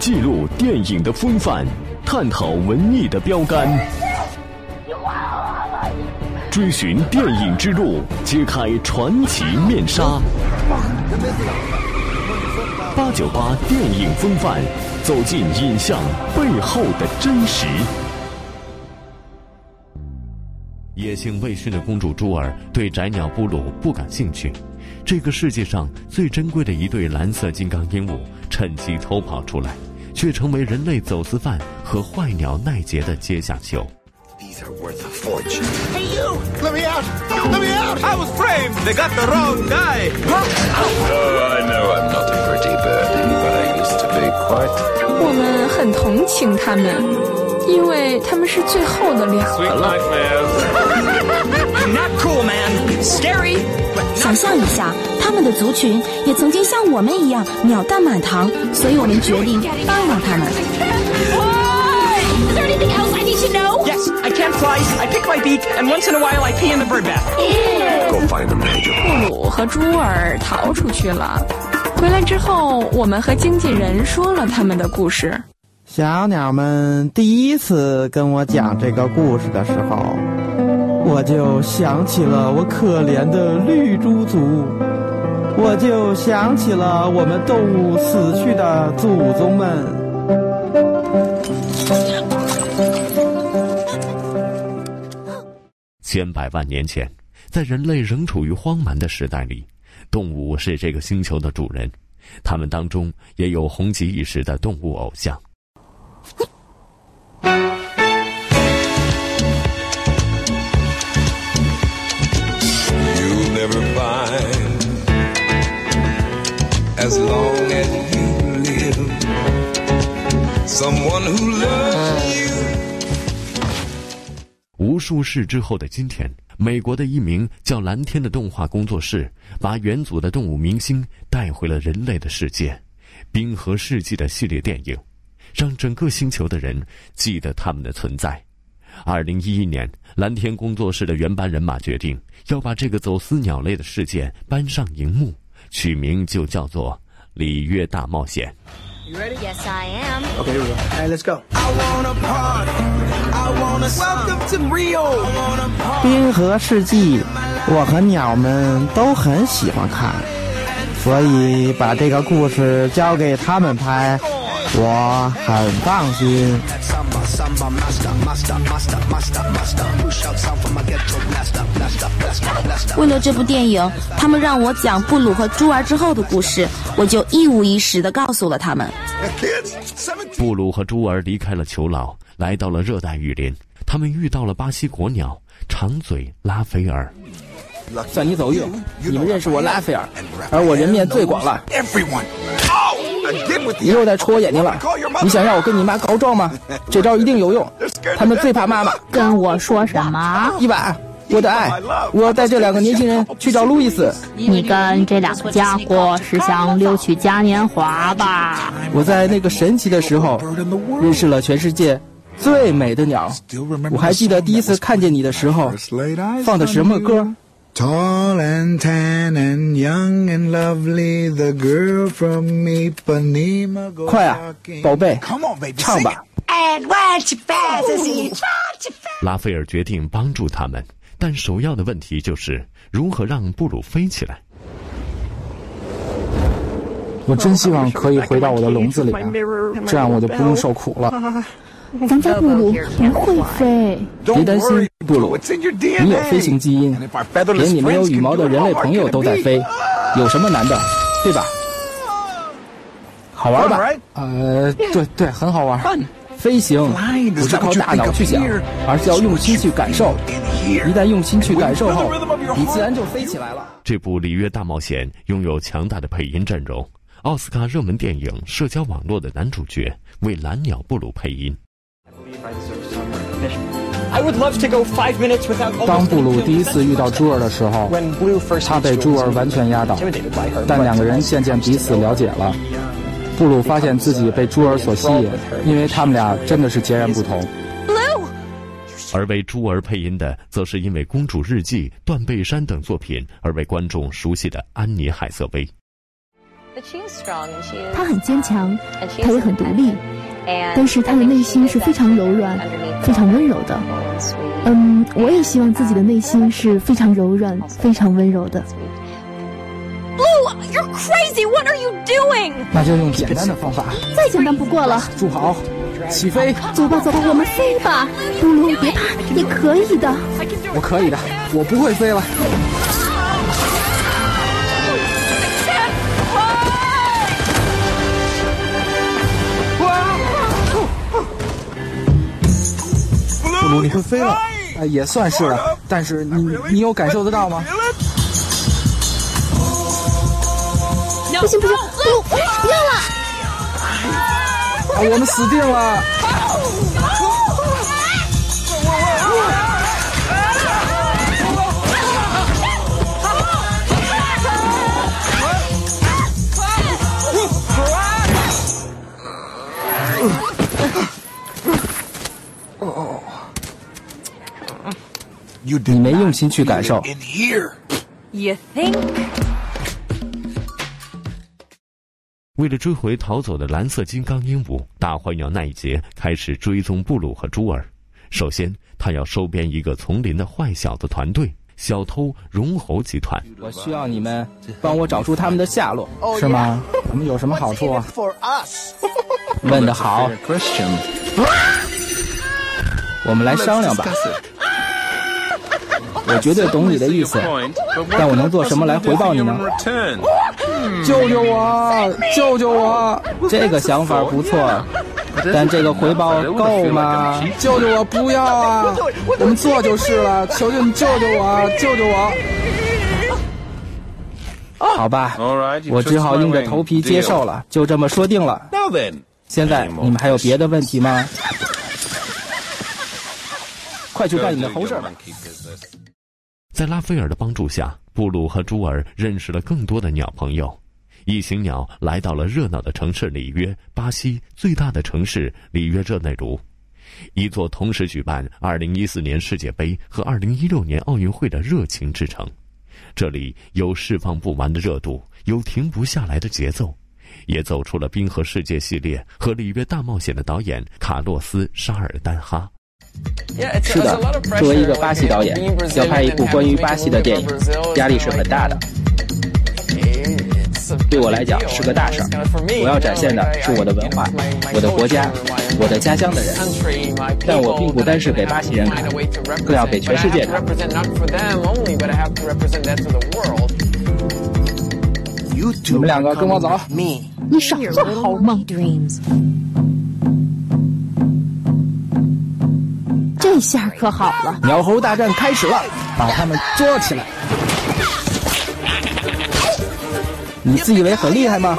记录电影的风范，探讨文艺的标杆，追寻电影之路，揭开传奇面纱。八九八电影风范，走进影像背后的真实。野性未驯的公主朱儿对宅鸟布鲁不感兴趣。这个世界上最珍贵的一对蓝色金刚鹦鹉趁机偷跑出来。却成为人类走私犯和坏鸟奈杰的阶下囚。These are worth a fortune. Hey you! Let me out! Let me out! I was framed. They got the wrong guy. Oh, I know I'm not a pretty birdie, but I used to be quite. 我们很同情他们，因为他们是最后的两个了。Not cool, man. Scary. 想象一下，他们的族群也曾经像我们一样鸟蛋满堂，所以我们决定帮帮他们。Is there anything else I need to know? Yes, I can't fly. I pick my beak, and once in a while I pee in the bird bath. Go find them, Pedro. 布鲁和朱尔逃出去了。回来之后，我们和经纪人说了他们的故事。小鸟们第一次跟我讲这个故事的时候。我就想起了我可怜的绿猪族，我就想起了我们动物死去的祖宗们。千百万年前，在人类仍处于荒蛮的时代里，动物是这个星球的主人，他们当中也有红极一时的动物偶像。As long as you live. Someone who loves you. 无数世之后的今天美国的一名叫蓝天的动画工作室把元祖的动物明星带回了人类的世界冰河世纪的系列电影让整个星球的人记得他们的存在。二零一一年蓝天工作室的原班人马决定要把这个走私鸟类的事件搬上荧幕。取名就叫做《里约大冒险》。You ready? Yes, I am. Okay, here we go. Hey, let's go. I wanna party. I wanna welcome to Rio. 冰河世纪，我和鸟们都很喜欢看，所以把这个故事交给他们拍，我很放心。为了这部电影，他们让我讲布鲁和朱儿之后的故事，我就一五一十的告诉了他们。布鲁和朱儿离开了囚牢，来到了热带雨林，他们遇到了巴西国鸟长嘴拉斐尔。算你走运，你们认识我拉斐尔，而我人面最广了。你又在戳我眼睛了，你想让我跟你妈告状吗？这招一定有用，他们最怕妈妈。跟我说什么？伊娃，我的爱，我要带这两个年轻人去找路易斯。你跟这两个家伙是想溜去嘉年华吧？我在那个神奇的时候，认识了全世界最美的鸟。我还记得第一次看见你的时候，放的什么歌？Tall and tan and young and lovely, the girl from Ipanema. 快啊，宝贝，唱吧。拉斐尔决定帮助他们，但首要的问题就是如何让布鲁飞起来。我真希望可以回到我的笼子里啊，这样我就不用受苦了。咱家布鲁不会飞，别担心，布鲁，你有飞行基因，连你没有羽毛的人类朋友都在飞，有什么难的，对吧？好玩吧？呃，对对，很好玩。飞行不是靠大脑去想，而是要用心去感受。一旦用心去感受后，你自然就飞起来了。这部《里约大冒险》拥有强大的配音阵容，奥斯卡热门电影《社交网络》的男主角为蓝鸟布鲁配音。当布鲁第一次遇到朱儿的时候，他被朱儿完全压倒，但两个人渐渐彼此了解了。布鲁发现自己被朱儿所吸引，因为他们俩真的是截然不同。而为朱儿配音的，则是因为《公主日记》《断背山》等作品而为观众熟悉的安妮海瑟薇。她很坚强，她也很独立，但是他的内心是非常柔软、非常温柔的。嗯，我也希望自己的内心是非常柔软、非常温柔的。Blue，you're crazy！What are you doing？那就用简单的方法，再简单不过了。住好，起飞！走吧，走吧，我们飞吧。布鲁，别怕，你可以的。我可以的，我不会飞了。鲁，你会飞了？啊，也算是了。但是你，你有感受得到吗？不行不行，布鲁，不要了！啊，我们死定了！你没用心去感受。You think？为了追回逃走的蓝色金刚鹦鹉，大坏鸟奈杰开始追踪布鲁和朱尔。首先，他要收编一个丛林的坏小子团队——小偷绒猴集团。我需要你们帮我找出他们的下落，是吗？我们有什么好处啊？问得好，我们来商量吧。我绝对懂你的意思，但我能做什么来回报你呢？救救我！救救我！这个想法不错，但这个回报够吗？救救我！不要啊！我们做就是了，求求你救救我！救救我！好吧，我只好硬着头皮接受了，就这么说定了。现在你们还有别的问题吗？快去干你的猴事吧！在拉斐尔的帮助下，布鲁和朱尔认识了更多的鸟朋友。一行鸟来到了热闹的城市里约，巴西最大的城市里约热内卢，一座同时举办2014年世界杯和2016年奥运会的热情之城。这里有释放不完的热度，有停不下来的节奏，也走出了《冰河世界》系列和《里约大冒险》的导演卡洛斯·沙尔丹哈。是的，作为一个巴西导演，要拍一部关于巴西的电影，压力是很大的。对我来讲是个大事儿。我要展现的是我的文化、我的国家、我的家乡的人。但我并不单是给巴西人看，更要给全世界看。你们两个跟我走。你少做好梦。这下可好了，鸟猴大战开始了，把他们捉起来。你自以为很厉害吗？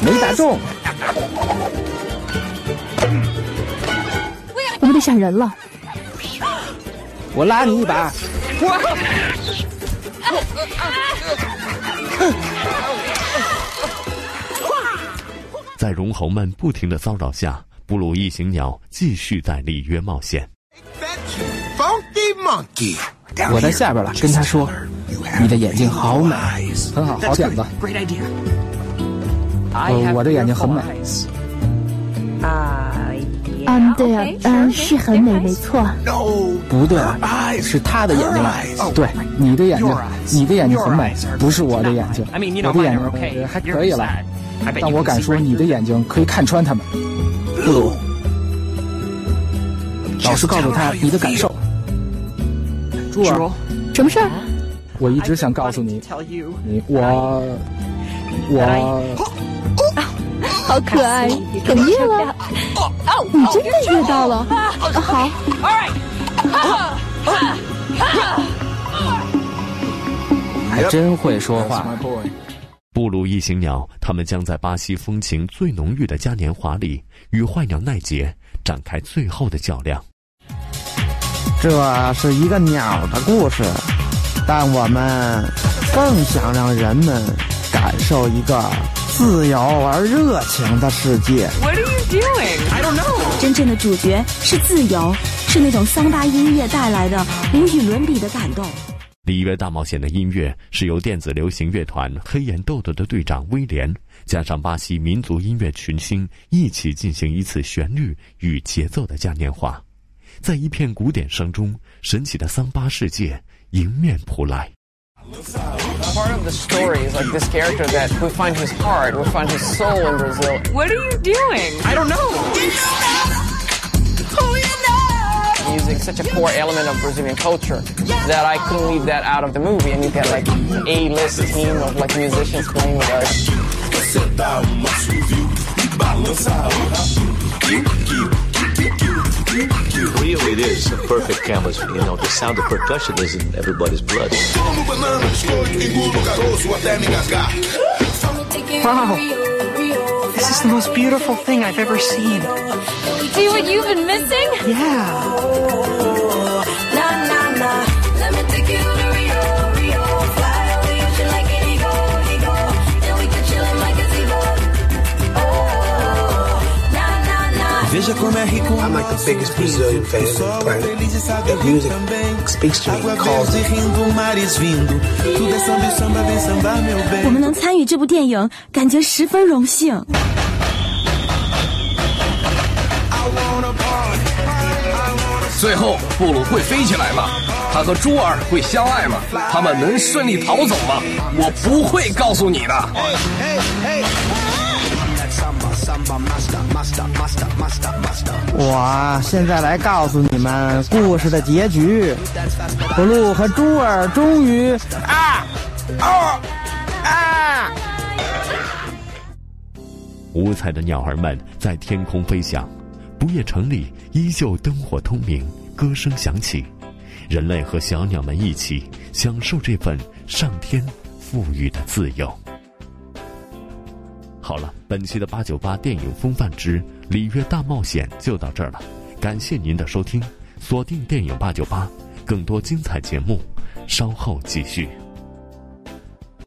没打中，我们得闪人了。我拉你一把。在绒猴们不停的骚扰下，布鲁一行鸟继续在里约冒险。我在下边了，跟他说：“你的眼睛好美，很好，好点子。呃，我的眼睛很美。嗯，对啊，嗯，是很美，没错。不对，是他的眼睛啊。对，你的眼睛，你的眼睛很美，不是我的眼睛。我的眼睛还可以了。但我敢说，你的眼睛可以看穿他们。布鲁，老实告诉他你的感受。朱尔，什么事儿？我一直想告诉你，你我我。好可爱，哽咽了。你真的遇到了。好。还真会说话。布鲁一行鸟，他们将在巴西风情最浓郁的嘉年华里，与坏鸟奈杰展开最后的较量。这是一个鸟的故事，但我们更想让人们感受一个自由而热情的世界。What are you doing? I don't know. 真正的主角是自由，是那种桑巴音乐带来的无与伦比的感动。里约大冒险的音乐是由电子流行乐团黑眼豆豆的队长威廉，加上巴西民族音乐群星一起进行一次旋律与节奏的嘉年华，在一片鼓点声中，神奇的桑巴世界迎面扑来。Part of the story is like this character that we find his heart, we find his soul in Brazil. What are you doing? I don't know. Music, such a core element of Brazilian culture that I couldn't leave that out of the movie. And you get like A-list team of like musicians playing with us. Rio, it is a perfect canvas. You know, the sound of percussion is in everybody's blood. Wow. This is the most beautiful thing I've ever seen. See what you've been missing? Yeah. I'm like the biggest Brazilian fan on the planet. Their music speaks to me, calls me. 我们能参与这部电影，感觉十分荣幸。最后，布鲁会飞起来吗？他和珠儿会相爱吗？他们能顺利逃走吗？我不会告诉你的。我现在来告诉你们故事的结局。布鲁和珠儿终于啊啊啊！五彩的鸟儿们在天空飞翔，不夜城里依旧灯火通明，歌声响起，人类和小鸟们一起享受这份上天赋予的自由。好了，本期的八九八电影风范之里约大冒险就到这儿了，感谢您的收听，锁定电影八九八，更多精彩节目，稍后继续。